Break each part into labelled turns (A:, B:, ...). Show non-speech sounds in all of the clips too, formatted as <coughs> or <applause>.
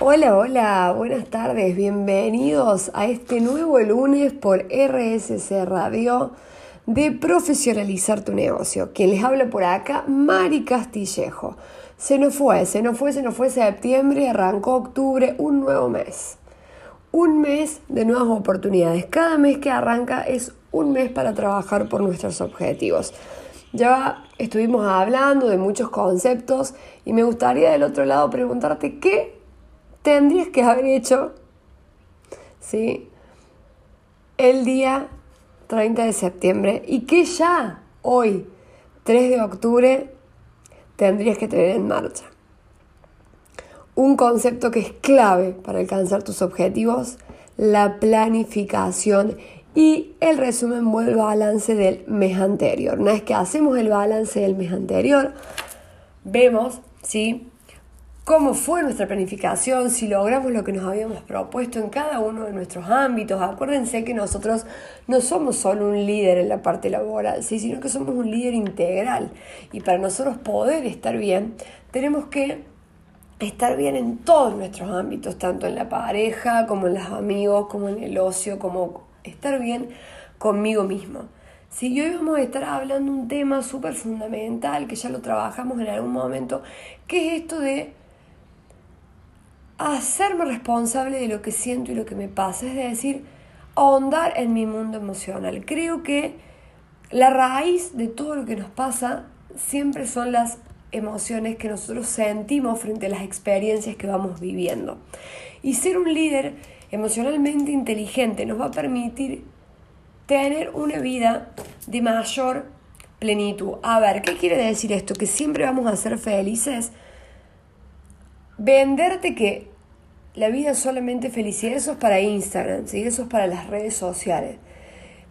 A: Hola, hola, buenas tardes, bienvenidos a este nuevo lunes por RSC Radio de Profesionalizar tu negocio. Quien les habla por acá, Mari Castillejo. Se nos fue, se nos fue, se nos fue septiembre, arrancó octubre, un nuevo mes. Un mes de nuevas oportunidades. Cada mes que arranca es un mes para trabajar por nuestros objetivos. Ya estuvimos hablando de muchos conceptos y me gustaría del otro lado preguntarte qué tendrías que haber hecho ¿sí? el día 30 de septiembre y que ya hoy, 3 de octubre, tendrías que tener en marcha. Un concepto que es clave para alcanzar tus objetivos, la planificación y el resumen o el balance del mes anterior. Una vez que hacemos el balance del mes anterior, vemos ¿sí? Cómo fue nuestra planificación, si logramos lo que nos habíamos propuesto en cada uno de nuestros ámbitos. Acuérdense que nosotros no somos solo un líder en la parte laboral, ¿sí? sino que somos un líder integral. Y para nosotros poder estar bien, tenemos que estar bien en todos nuestros ámbitos, tanto en la pareja, como en los amigos, como en el ocio, como estar bien conmigo mismo. Si hoy vamos a estar hablando un tema súper fundamental, que ya lo trabajamos en algún momento, que es esto de hacerme responsable de lo que siento y lo que me pasa, es decir, ahondar en mi mundo emocional. Creo que la raíz de todo lo que nos pasa siempre son las emociones que nosotros sentimos frente a las experiencias que vamos viviendo. Y ser un líder emocionalmente inteligente nos va a permitir tener una vida de mayor plenitud. A ver, ¿qué quiere decir esto? Que siempre vamos a ser felices venderte que la vida es solamente felicidad, eso es para Instagram, ¿sí? eso es para las redes sociales.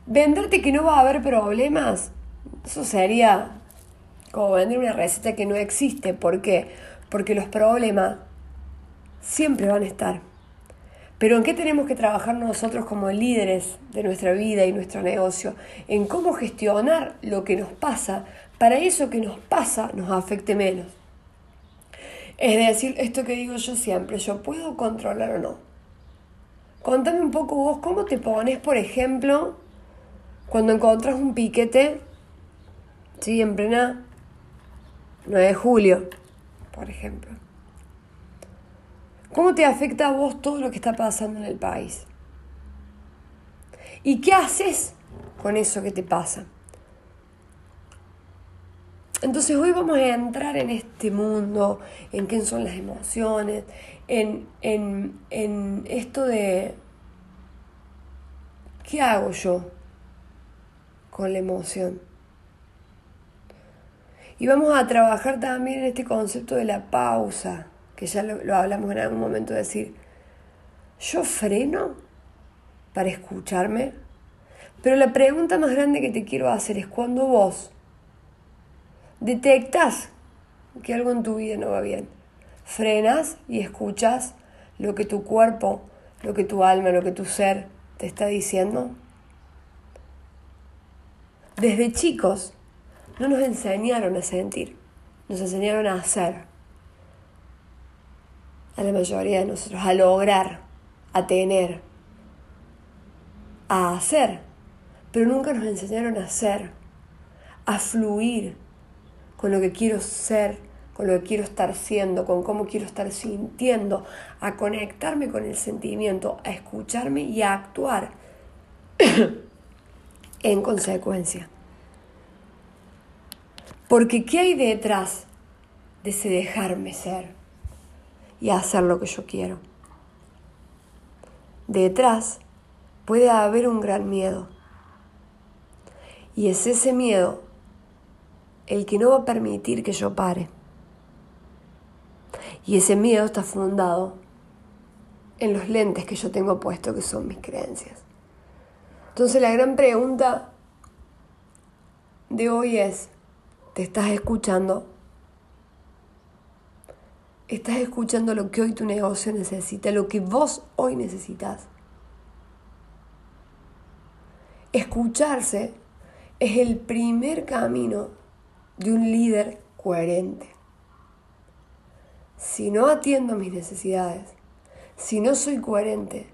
A: Venderte que no va a haber problemas, eso sería como vender una receta que no existe. ¿Por qué? Porque los problemas siempre van a estar. Pero ¿en qué tenemos que trabajar nosotros como líderes de nuestra vida y nuestro negocio? En cómo gestionar lo que nos pasa para eso que nos pasa nos afecte menos. Es decir, esto que digo yo siempre, ¿yo puedo controlar o no? Contame un poco vos cómo te pones, por ejemplo, cuando encontras un piquete, sí, en plena 9 de julio, por ejemplo. ¿Cómo te afecta a vos todo lo que está pasando en el país? ¿Y qué haces con eso que te pasa? Entonces hoy vamos a entrar en este mundo, en qué son las emociones, en, en esto de qué hago yo con la emoción. Y vamos a trabajar también en este concepto de la pausa, que ya lo, lo hablamos en algún momento, decir, yo freno para escucharme, pero la pregunta más grande que te quiero hacer es cuando vos detectas que algo en tu vida no va bien. Frenas y escuchas lo que tu cuerpo, lo que tu alma, lo que tu ser te está diciendo. Desde chicos no nos enseñaron a sentir, nos enseñaron a hacer. A la mayoría de nosotros, a lograr, a tener, a hacer. Pero nunca nos enseñaron a hacer, a fluir, con lo que quiero ser, con lo que quiero estar siendo, con cómo quiero estar sintiendo, a conectarme con el sentimiento, a escucharme y a actuar <coughs> en consecuencia. Porque ¿qué hay detrás de ese dejarme ser y hacer lo que yo quiero? Detrás puede haber un gran miedo. Y es ese miedo el que no va a permitir que yo pare. Y ese miedo está fundado en los lentes que yo tengo puesto, que son mis creencias. Entonces la gran pregunta de hoy es, ¿te estás escuchando? ¿Estás escuchando lo que hoy tu negocio necesita, lo que vos hoy necesitas? Escucharse es el primer camino de un líder coherente. Si no atiendo mis necesidades, si no soy coherente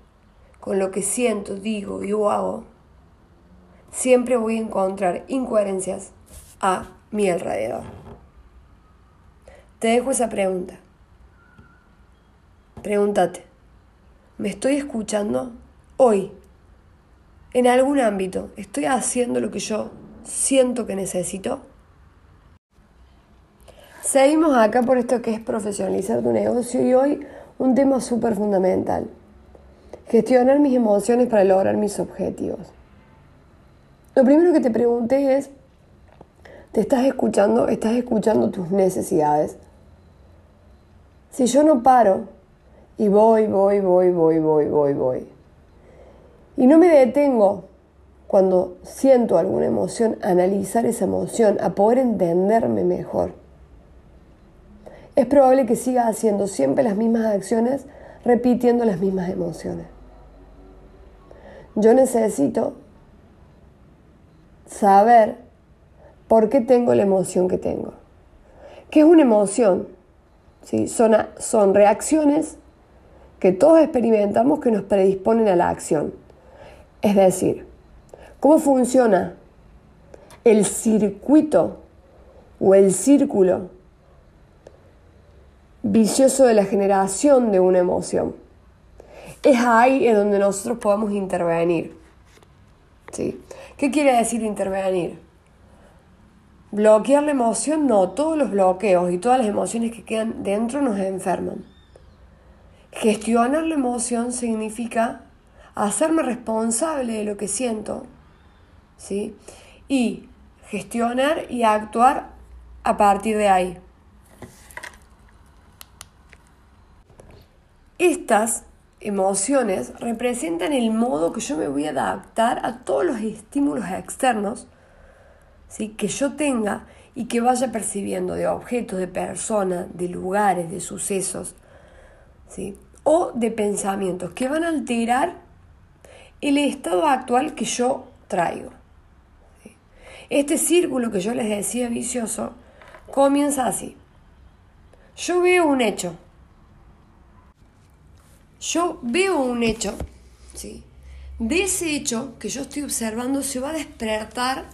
A: con lo que siento, digo y hago, siempre voy a encontrar incoherencias a mi alrededor. Te dejo esa pregunta. Pregúntate, ¿me estoy escuchando hoy? En algún ámbito, ¿estoy haciendo lo que yo siento que necesito? Seguimos acá por esto que es profesionalizar tu negocio y hoy un tema súper fundamental. Gestionar mis emociones para lograr mis objetivos. Lo primero que te pregunté es, ¿te estás escuchando? ¿Estás escuchando tus necesidades? Si yo no paro y voy, voy, voy, voy, voy, voy, voy, y no me detengo cuando siento alguna emoción, analizar esa emoción, a poder entenderme mejor, es probable que siga haciendo siempre las mismas acciones, repitiendo las mismas emociones. Yo necesito saber por qué tengo la emoción que tengo. ¿Qué es una emoción? ¿Sí? Son, son reacciones que todos experimentamos que nos predisponen a la acción. Es decir, ¿cómo funciona el circuito o el círculo vicioso de la generación de una emoción? Es ahí en donde nosotros podemos intervenir. ¿Sí? ¿Qué quiere decir intervenir? Bloquear la emoción, no, todos los bloqueos y todas las emociones que quedan dentro nos enferman. Gestionar la emoción significa hacerme responsable de lo que siento, ¿sí? Y gestionar y actuar a partir de ahí. Estas emociones representan el modo que yo me voy a adaptar a todos los estímulos externos ¿sí? que yo tenga y que vaya percibiendo de objetos, de personas, de lugares, de sucesos, ¿sí? o de pensamientos que van a alterar el estado actual que yo traigo. Este círculo que yo les decía vicioso comienza así. Yo veo un hecho, yo veo un hecho, ¿sí? de ese hecho que yo estoy observando se va a despertar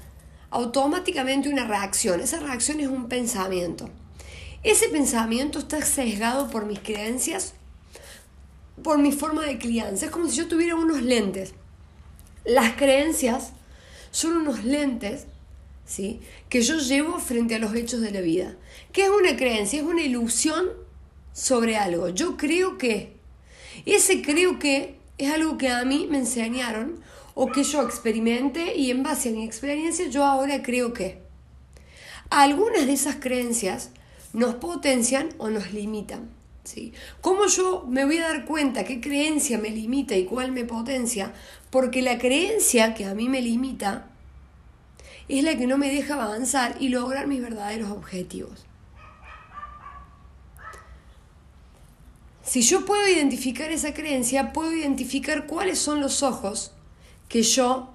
A: automáticamente una reacción. Esa reacción es un pensamiento. Ese pensamiento está sesgado por mis creencias, por mi forma de crianza. Es como si yo tuviera unos lentes. Las creencias son unos lentes ¿sí? que yo llevo frente a los hechos de la vida. ¿Qué es una creencia? Es una ilusión sobre algo. Yo creo que ese creo que es algo que a mí me enseñaron o que yo experimenté y en base a mi experiencia yo ahora creo que. Algunas de esas creencias nos potencian o nos limitan. ¿sí? ¿Cómo yo me voy a dar cuenta qué creencia me limita y cuál me potencia? Porque la creencia que a mí me limita es la que no me deja avanzar y lograr mis verdaderos objetivos. Si yo puedo identificar esa creencia, puedo identificar cuáles son los ojos que yo,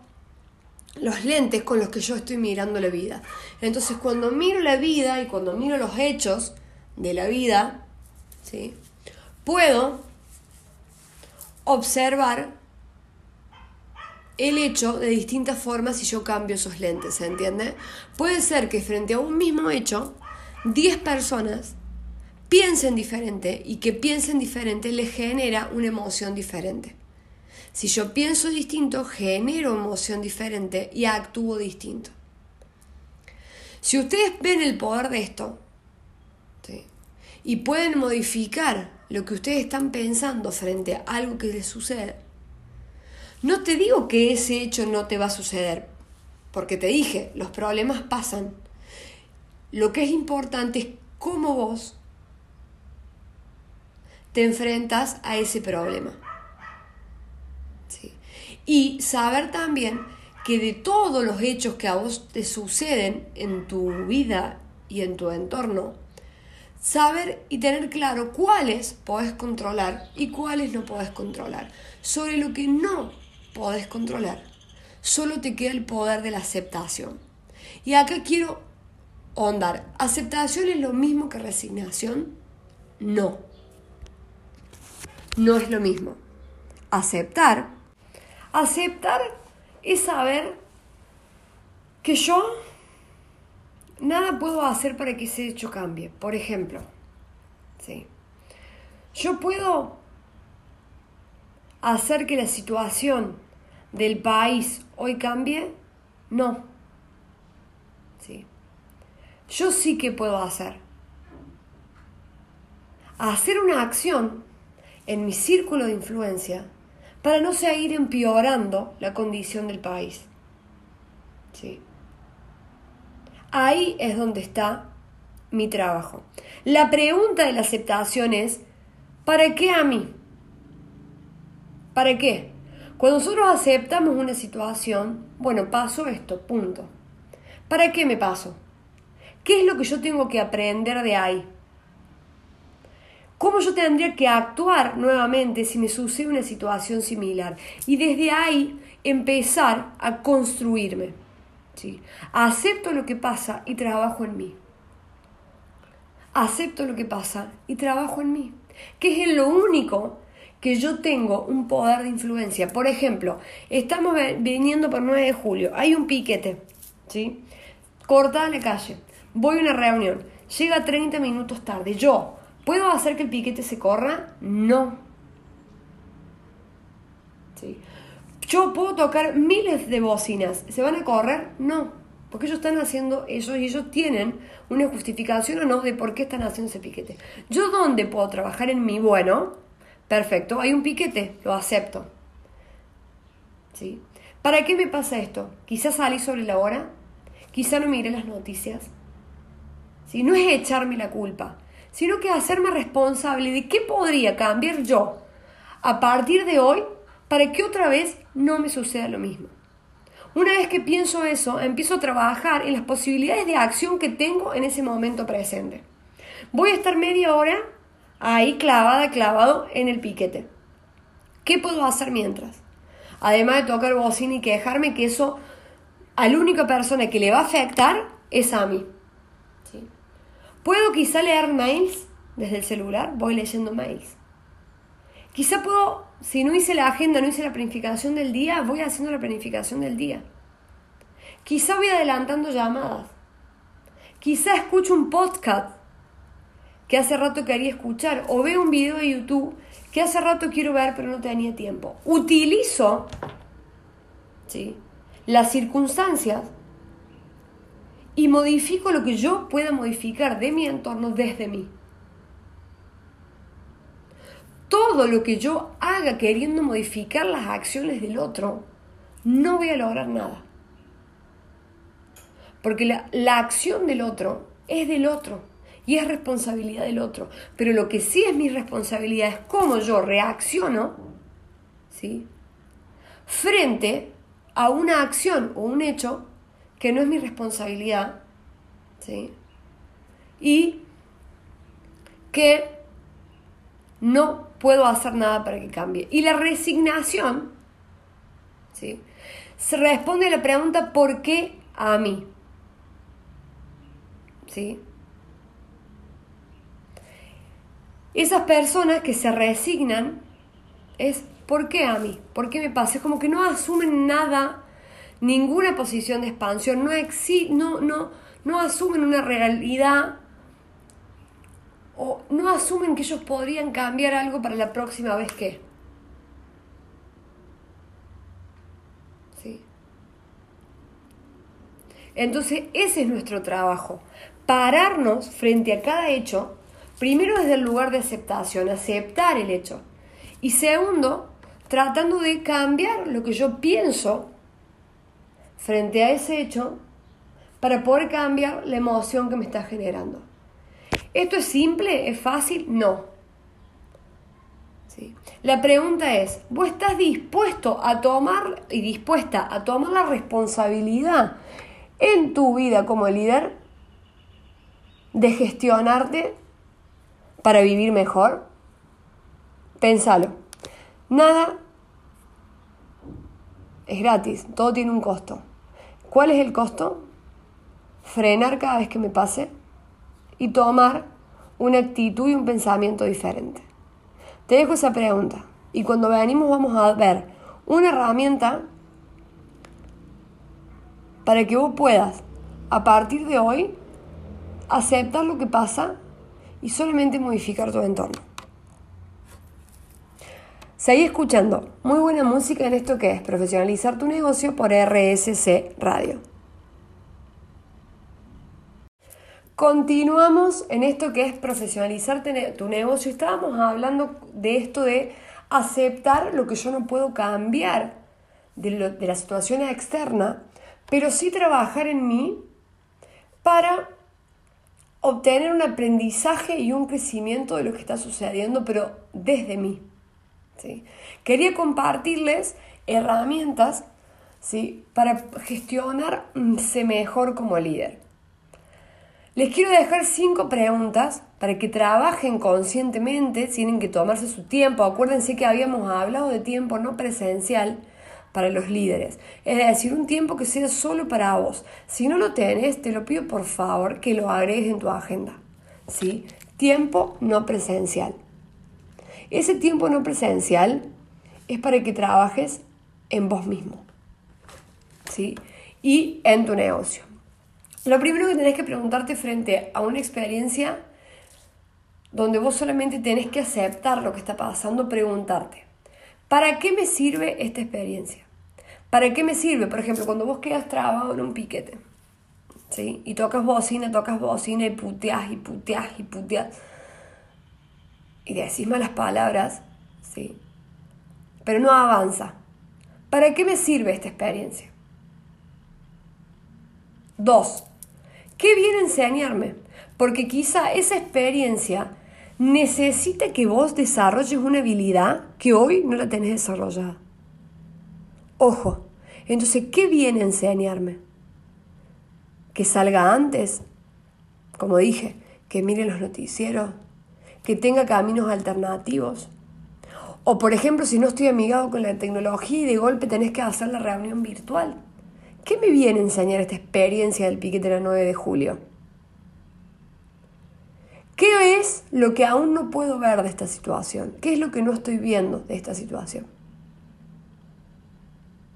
A: los lentes con los que yo estoy mirando la vida. Entonces, cuando miro la vida y cuando miro los hechos de la vida, ¿sí? puedo observar el hecho de distintas formas si yo cambio esos lentes, ¿se entiende? Puede ser que frente a un mismo hecho, 10 personas piensen diferente y que piensen diferente les genera una emoción diferente. Si yo pienso distinto, genero emoción diferente y actúo distinto. Si ustedes ven el poder de esto y pueden modificar lo que ustedes están pensando frente a algo que les sucede, no te digo que ese hecho no te va a suceder, porque te dije, los problemas pasan. Lo que es importante es cómo vos te enfrentas a ese problema. Y saber también que de todos los hechos que a vos te suceden en tu vida y en tu entorno, saber y tener claro cuáles podés controlar y cuáles no podés controlar. Sobre lo que no podés controlar, solo te queda el poder de la aceptación. Y acá quiero ahondar. ¿Aceptación es lo mismo que resignación? No. No es lo mismo. Aceptar. Aceptar es saber que yo nada puedo hacer para que ese hecho cambie. Por ejemplo, ¿sí? yo puedo hacer que la situación del país hoy cambie. No. ¿Sí? Yo sí que puedo hacer. Hacer una acción en mi círculo de influencia para no seguir empeorando la condición del país. ¿Sí? Ahí es donde está mi trabajo. La pregunta de la aceptación es, ¿para qué a mí? ¿Para qué? Cuando nosotros aceptamos una situación, bueno, paso esto, punto. ¿Para qué me paso? ¿Qué es lo que yo tengo que aprender de ahí? ¿Cómo yo tendría que actuar nuevamente si me sucede una situación similar? Y desde ahí empezar a construirme. ¿sí? Acepto lo que pasa y trabajo en mí. Acepto lo que pasa y trabajo en mí. Que es lo único que yo tengo un poder de influencia. Por ejemplo, estamos viniendo por 9 de julio, hay un piquete, ¿sí? Cortada la calle, voy a una reunión, llega 30 minutos tarde, yo, ¿puedo hacer que el piquete se corra? No. ¿Sí? Yo puedo tocar miles de bocinas, ¿se van a correr? No. Porque ellos están haciendo eso y ellos tienen una justificación o no de por qué están haciendo ese piquete. ¿Yo dónde puedo trabajar en mi bueno? Perfecto, hay un piquete, lo acepto. ¿Sí? ¿Para qué me pasa esto? Quizás salí sobre la hora, quizá no miré las noticias. ¿Sí? No es echarme la culpa, sino que hacerme responsable de qué podría cambiar yo a partir de hoy para que otra vez no me suceda lo mismo. Una vez que pienso eso, empiezo a trabajar en las posibilidades de acción que tengo en ese momento presente. Voy a estar media hora ahí clavada, clavado en el piquete. ¿Qué puedo hacer mientras? Además de tocar bocina y quejarme que eso a la única persona que le va a afectar es a mí. ¿Puedo quizá leer mails desde el celular? Voy leyendo mails. Quizá puedo, si no hice la agenda, no hice la planificación del día, voy haciendo la planificación del día. Quizá voy adelantando llamadas. Quizá escucho un podcast que hace rato quería escuchar o veo un video de YouTube que hace rato quiero ver pero no tenía tiempo. Utilizo ¿sí? las circunstancias y modifico lo que yo pueda modificar de mi entorno desde mí. Todo lo que yo haga queriendo modificar las acciones del otro, no voy a lograr nada. Porque la, la acción del otro es del otro y es responsabilidad del otro. Pero lo que sí es mi responsabilidad es cómo yo reacciono, ¿sí? Frente a una acción o un hecho que no es mi responsabilidad, ¿sí? Y que no puedo hacer nada para que cambie. Y la resignación, ¿sí? Se responde a la pregunta ¿por qué a mí? ¿Sí? Esas personas que se resignan es ¿por qué a mí? ¿Por qué me pasa? Es como que no asumen nada, ninguna posición de expansión, no, no, no, no asumen una realidad o no asumen que ellos podrían cambiar algo para la próxima vez que. ¿Sí? Entonces ese es nuestro trabajo, pararnos frente a cada hecho Primero desde el lugar de aceptación, aceptar el hecho. Y segundo, tratando de cambiar lo que yo pienso frente a ese hecho para poder cambiar la emoción que me está generando. ¿Esto es simple? ¿Es fácil? No. ¿Sí? La pregunta es, ¿vos estás dispuesto a tomar y dispuesta a tomar la responsabilidad en tu vida como líder de gestionarte para vivir mejor? Pénsalo. Nada es gratis, todo tiene un costo. ¿Cuál es el costo? Frenar cada vez que me pase y tomar una actitud y un pensamiento diferente. Te dejo esa pregunta. Y cuando venimos vamos a ver una herramienta para que vos puedas, a partir de hoy, aceptar lo que pasa y solamente modificar tu entorno. Seguí escuchando muy buena música en esto que es profesionalizar tu negocio por RSC Radio. Continuamos en esto que es profesionalizar tu negocio. Estábamos hablando de esto de aceptar lo que yo no puedo cambiar de, la situación externa, pero sí trabajar en mí para obtener un aprendizaje y un crecimiento de lo que está sucediendo, pero desde mí. Quería compartirles herramientas ¿sí? para gestionarse mejor como líder. Les quiero dejar cinco preguntas para que trabajen conscientemente, tienen que tomarse su tiempo. Acuérdense que habíamos hablado de tiempo no presencial para los líderes, es decir, un tiempo que sea solo para vos. Si no lo tenés, te lo pido por favor que lo agregues en tu agenda. ¿Sí? Tiempo no presencial. Ese tiempo no presencial es para que trabajes en vos mismo. ¿Sí? Y en tu negocio. Lo primero que tenés que preguntarte frente a una experiencia donde vos solamente tenés que aceptar lo que está pasando, preguntarte, ¿para qué me sirve esta experiencia? ¿Para qué me sirve? Por ejemplo, cuando vos quedas trabado en un piquete, ¿sí? Y tocas bocina, tocas bocina y puteás y puteás y puteás. Y decís malas palabras, ¿sí? Pero no avanza. ¿Para qué me sirve esta experiencia? Dos, ¿Qué viene a enseñarme? Porque quizá esa experiencia necesita que vos desarrolles una habilidad que hoy no la tenés desarrollada. Ojo, entonces, ¿qué viene a enseñarme? Que salga antes, como dije, que mire los noticieros, que tenga caminos alternativos. O por ejemplo, si no estoy amigado con la tecnología y de golpe tenés que hacer la reunión virtual. ¿Qué me viene a enseñar esta experiencia del piquete de la 9 de julio? ¿Qué es lo que aún no puedo ver de esta situación? ¿Qué es lo que no estoy viendo de esta situación?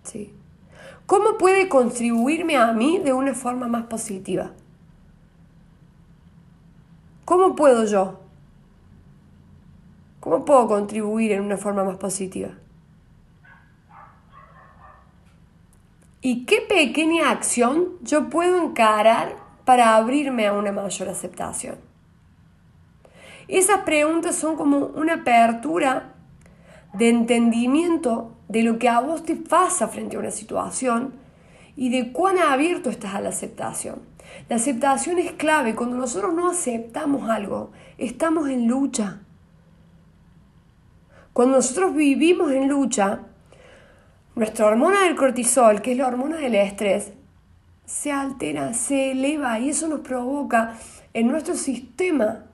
A: ¿Sí? ¿Cómo puede contribuirme a mí de una forma más positiva? ¿Cómo puedo yo? ¿Cómo puedo contribuir en una forma más positiva? ¿Y qué pequeña acción yo puedo encarar para abrirme a una mayor aceptación? Esas preguntas son como una apertura de entendimiento de lo que a vos te pasa frente a una situación y de cuán abierto estás a la aceptación. La aceptación es clave. Cuando nosotros no aceptamos algo, estamos en lucha. Cuando nosotros vivimos en lucha, nuestra hormona del cortisol, que es la hormona del estrés, se altera, se eleva y eso nos provoca en nuestro sistema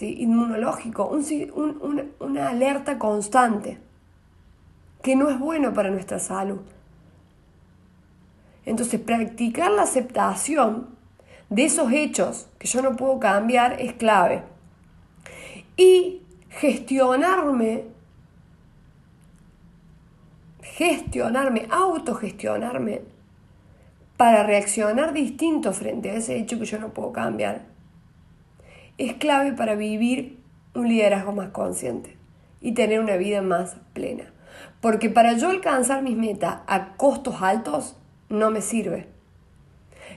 A: inmunológico una alerta constante que no es bueno para nuestra salud. Entonces, practicar la aceptación de esos hechos que yo no puedo cambiar es clave. Y gestionarme gestionarme, autogestionarme para reaccionar distinto frente a ese hecho que yo no puedo cambiar, es clave para vivir un liderazgo más consciente y tener una vida más plena. Porque para yo alcanzar mis metas a costos altos no me sirve.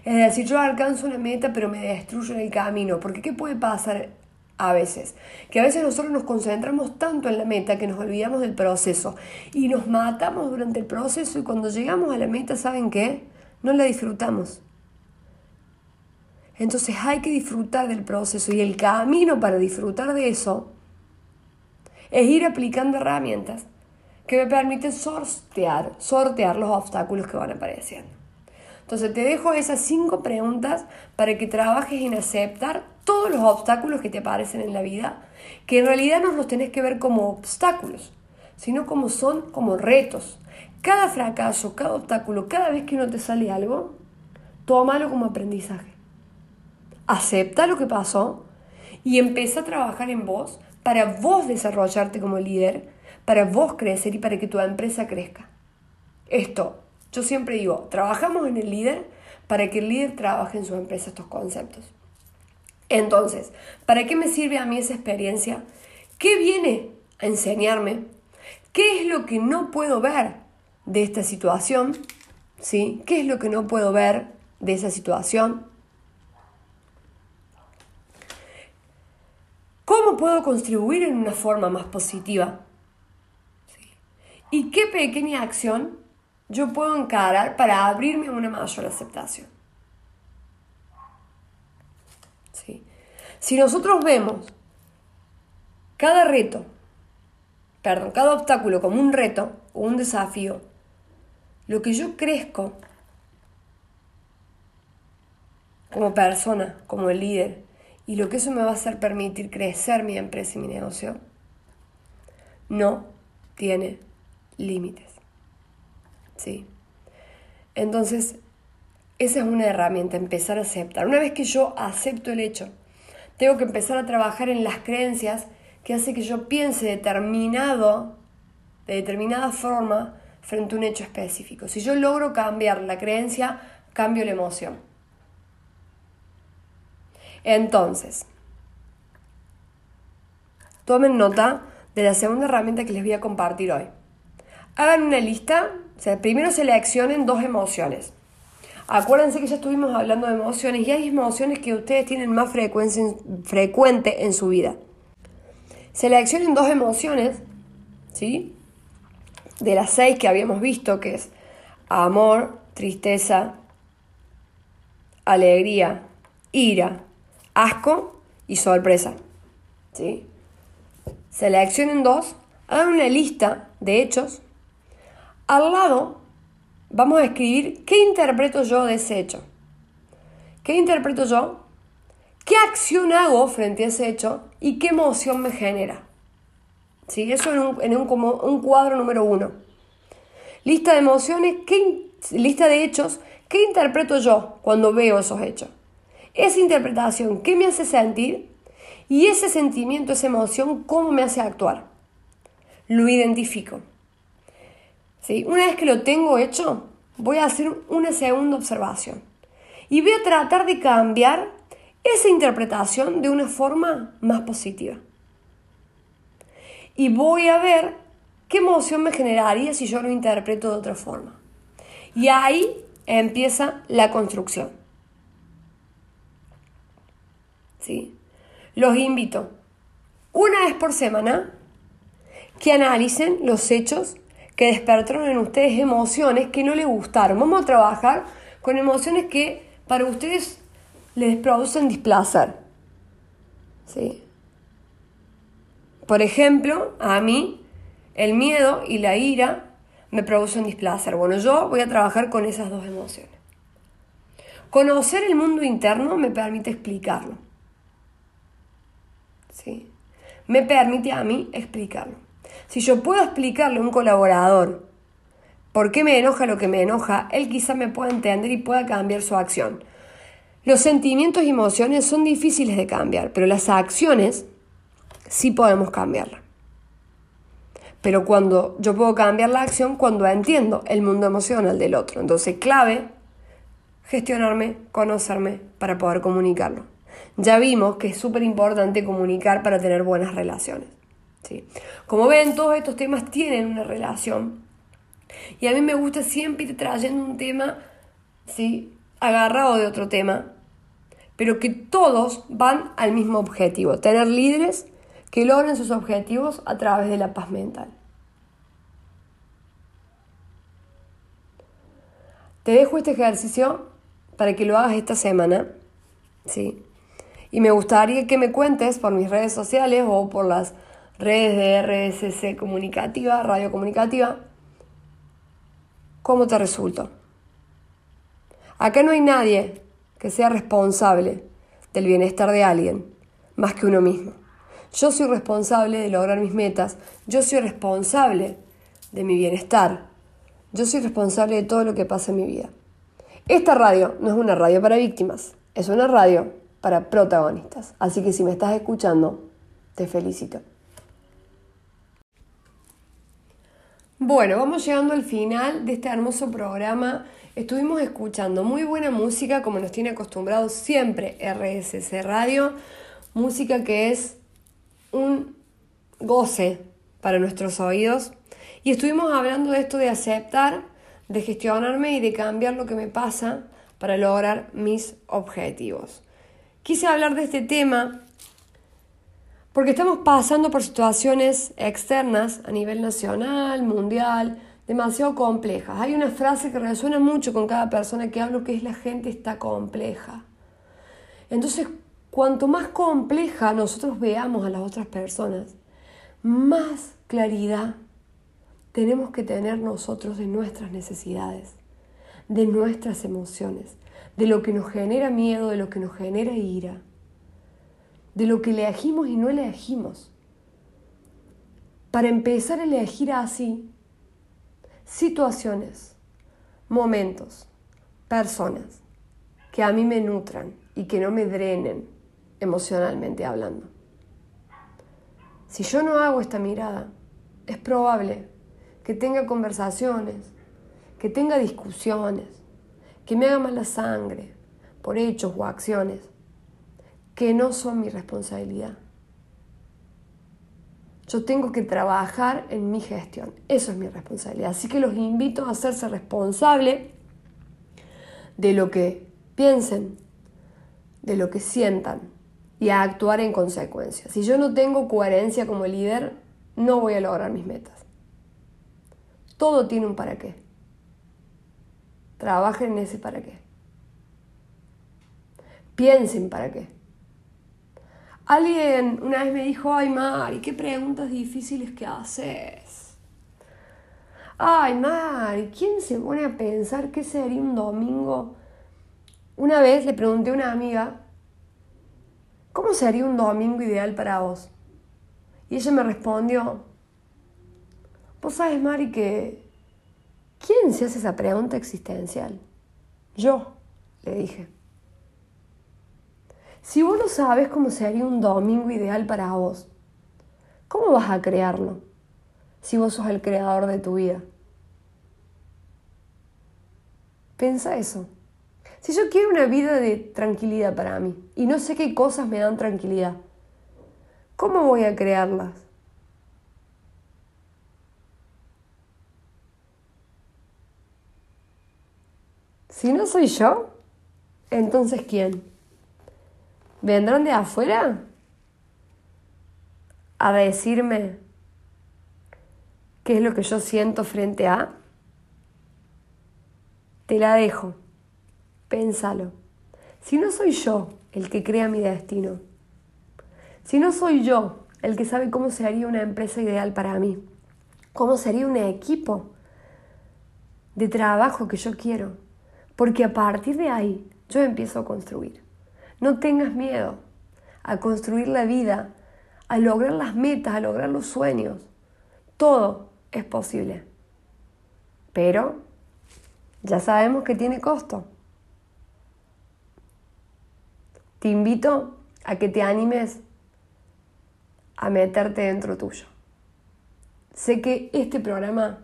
A: Es decir, yo alcanzo una meta pero me destruyo en el camino. Porque ¿qué puede pasar a veces. Que a veces nosotros nos concentramos tanto en la meta que nos olvidamos del proceso y nos matamos durante el proceso y cuando llegamos a la meta, ¿saben qué? No la disfrutamos. Entonces hay que disfrutar del proceso y el camino para disfrutar de eso es ir aplicando herramientas que me permiten sortear, sortear los obstáculos que van apareciendo. Entonces te dejo esas cinco preguntas para que trabajes en aceptar todos los obstáculos que te aparecen en la vida, que en realidad no los tenés que ver como obstáculos, sino como son como retos. Cada fracaso, cada obstáculo, cada vez que no te sale algo, tómalo como aprendizaje. Acepta lo que pasó y empieza a trabajar en vos para vos desarrollarte como líder, para vos crecer y para que tu empresa crezca. Esto, yo siempre digo, trabajamos en el líder para que el líder trabaje en su empresa estos conceptos. Entonces, ¿para qué me sirve a mí esa experiencia? ¿Qué viene a enseñarme? ¿Qué es lo que no puedo ver de esta situación? ¿Sí? ¿Qué es lo que no puedo ver de esa situación? ¿Cómo puedo contribuir en una forma más positiva? ¿Y qué pequeña acción yo puedo encarar para abrirme a una mayor aceptación? ¿Sí? Si nosotros vemos cada reto, perdón, cada obstáculo como un reto o un desafío, lo que yo crezco como persona, como el líder, y lo que eso me va a hacer permitir crecer mi empresa y mi negocio, no tiene límites. ¿Sí? Entonces, esa es una herramienta, empezar a aceptar. Una vez que yo acepto el hecho, tengo que empezar a trabajar en las creencias que hace que yo piense determinado, de determinada forma frente a un hecho específico. Si yo logro cambiar la creencia, cambio la emoción. Entonces, tomen nota de la segunda herramienta que les voy a compartir hoy. Hagan una lista, o sea, primero seleccionen dos emociones. Acuérdense que ya estuvimos hablando de emociones y hay emociones que ustedes tienen más frecuente en su vida. Seleccionen dos emociones, ¿sí? De las seis que habíamos visto, que es amor, tristeza, alegría, ira, asco y sorpresa. ¿sí? Seleccionen dos, hagan una lista de hechos. Al lado vamos a escribir qué interpreto yo de ese hecho. ¿Qué interpreto yo? ¿Qué acción hago frente a ese hecho y qué emoción me genera? ¿Sí? Eso en, un, en un, como un cuadro número uno. Lista de emociones, ¿qué, lista de hechos, ¿qué interpreto yo cuando veo esos hechos? esa interpretación, qué me hace sentir y ese sentimiento, esa emoción, cómo me hace actuar. Lo identifico. ¿Sí? Una vez que lo tengo hecho, voy a hacer una segunda observación y voy a tratar de cambiar esa interpretación de una forma más positiva. Y voy a ver qué emoción me generaría si yo lo interpreto de otra forma. Y ahí empieza la construcción. Los invito una vez por semana que analicen los hechos que despertaron en ustedes emociones que no les gustaron. Vamos a trabajar con emociones que para ustedes les producen displacer. ¿Sí? Por ejemplo, a mí el miedo y la ira me producen displacer. Bueno, yo voy a trabajar con esas dos emociones. Conocer el mundo interno me permite explicarlo. ¿sí? Me permite a mí explicarlo. Si yo puedo explicarle a un colaborador por qué me enoja lo que me enoja, él quizá me pueda entender y pueda cambiar su acción. Los sentimientos y emociones son difíciles de cambiar, pero las acciones sí podemos cambiarlas. Pero cuando yo puedo cambiar la acción, cuando entiendo el mundo emocional del otro. Entonces, clave, gestionarme, conocerme para poder comunicarlo ya vimos que es súper importante comunicar para tener buenas relaciones. ¿Sí? Como ven, todos estos temas tienen una relación. Y a mí me gusta siempre ir trayendo un tema ¿sí? agarrado de otro tema, pero que todos van al mismo objetivo, tener líderes que logren sus objetivos a través de la paz mental. Te dejo este ejercicio para que lo hagas esta semana. ¿sí? Y me gustaría que me cuentes por mis redes sociales o por las redes de RSC Comunicativa, Radio Comunicativa, cómo te resultó. Acá no hay nadie que sea responsable del bienestar de alguien más que uno mismo. Yo soy responsable de lograr mis metas, yo soy responsable de mi bienestar, yo soy responsable de todo lo que pasa en mi vida. Esta radio no es una radio para víctimas, es una radio para protagonistas. Así que si me estás escuchando, te felicito. Bueno, vamos llegando al final de este hermoso programa. Estuvimos escuchando muy buena música, como nos tiene acostumbrados siempre RSC Radio, música que es un goce para nuestros oídos. Y estuvimos hablando de esto de aceptar, de gestionarme y de cambiar lo que me pasa para lograr mis objetivos. Quise hablar de este tema porque estamos pasando por situaciones externas a nivel nacional, mundial, demasiado complejas. Hay una frase que resuena mucho con cada persona que hablo que es la gente está compleja. Entonces, cuanto más compleja nosotros veamos a las otras personas, más claridad tenemos que tener nosotros de nuestras necesidades, de nuestras emociones, de lo que nos genera miedo, de lo que nos genera ira de lo que elegimos y no elegimos. Para empezar a elegir así situaciones, momentos, personas que a mí me nutran y que no me drenen emocionalmente hablando. Si yo no hago esta mirada, es probable que tenga conversaciones, que tenga discusiones, que me haga mala sangre por hechos o acciones que no son mi responsabilidad. Yo tengo que trabajar en mi gestión. Eso es mi responsabilidad. Así que los invito a hacerse responsable de lo que piensen, de lo que sientan y a actuar en consecuencia. Si yo no tengo coherencia como líder, no voy a lograr mis metas. Todo tiene un para qué. Trabajen en ese para qué. Piensen para qué. Alguien una vez me dijo, ay Mari, qué preguntas difíciles que haces. Ay Mari, ¿quién se pone a pensar qué sería un domingo? Una vez le pregunté a una amiga, ¿cómo sería un domingo ideal para vos? Y ella me respondió, vos sabes Mari que, ¿quién se hace esa pregunta existencial? Yo, le dije. Si vos no sabes cómo sería un domingo ideal para vos, ¿cómo vas a crearlo si vos sos el creador de tu vida? Pensa eso. Si yo quiero una vida de tranquilidad para mí y no sé qué cosas me dan tranquilidad, ¿cómo voy a crearlas? Si no soy yo, entonces ¿quién? Vendrán de afuera a decirme qué es lo que yo siento frente a. Te la dejo, pénsalo. Si no soy yo el que crea mi destino, si no soy yo el que sabe cómo sería una empresa ideal para mí, cómo sería un equipo de trabajo que yo quiero, porque a partir de ahí yo empiezo a construir. No tengas miedo a construir la vida, a lograr las metas, a lograr los sueños. Todo es posible. Pero ya sabemos que tiene costo. Te invito a que te animes a meterte dentro tuyo. Sé que este programa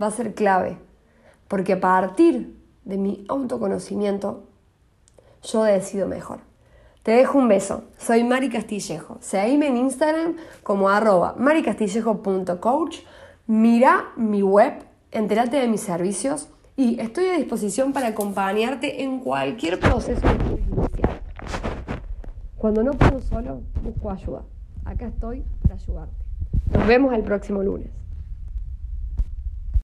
A: va a ser clave, porque a partir de mi autoconocimiento, yo decido mejor. Te dejo un beso. Soy Mari Castillejo. Seguime en Instagram como arroba maricastillejo.coach. Mira mi web, entérate de mis servicios y estoy a disposición para acompañarte en cualquier proceso que iniciar. Cuando no puedo solo, busco ayuda. Acá estoy para ayudarte. Nos vemos el próximo lunes.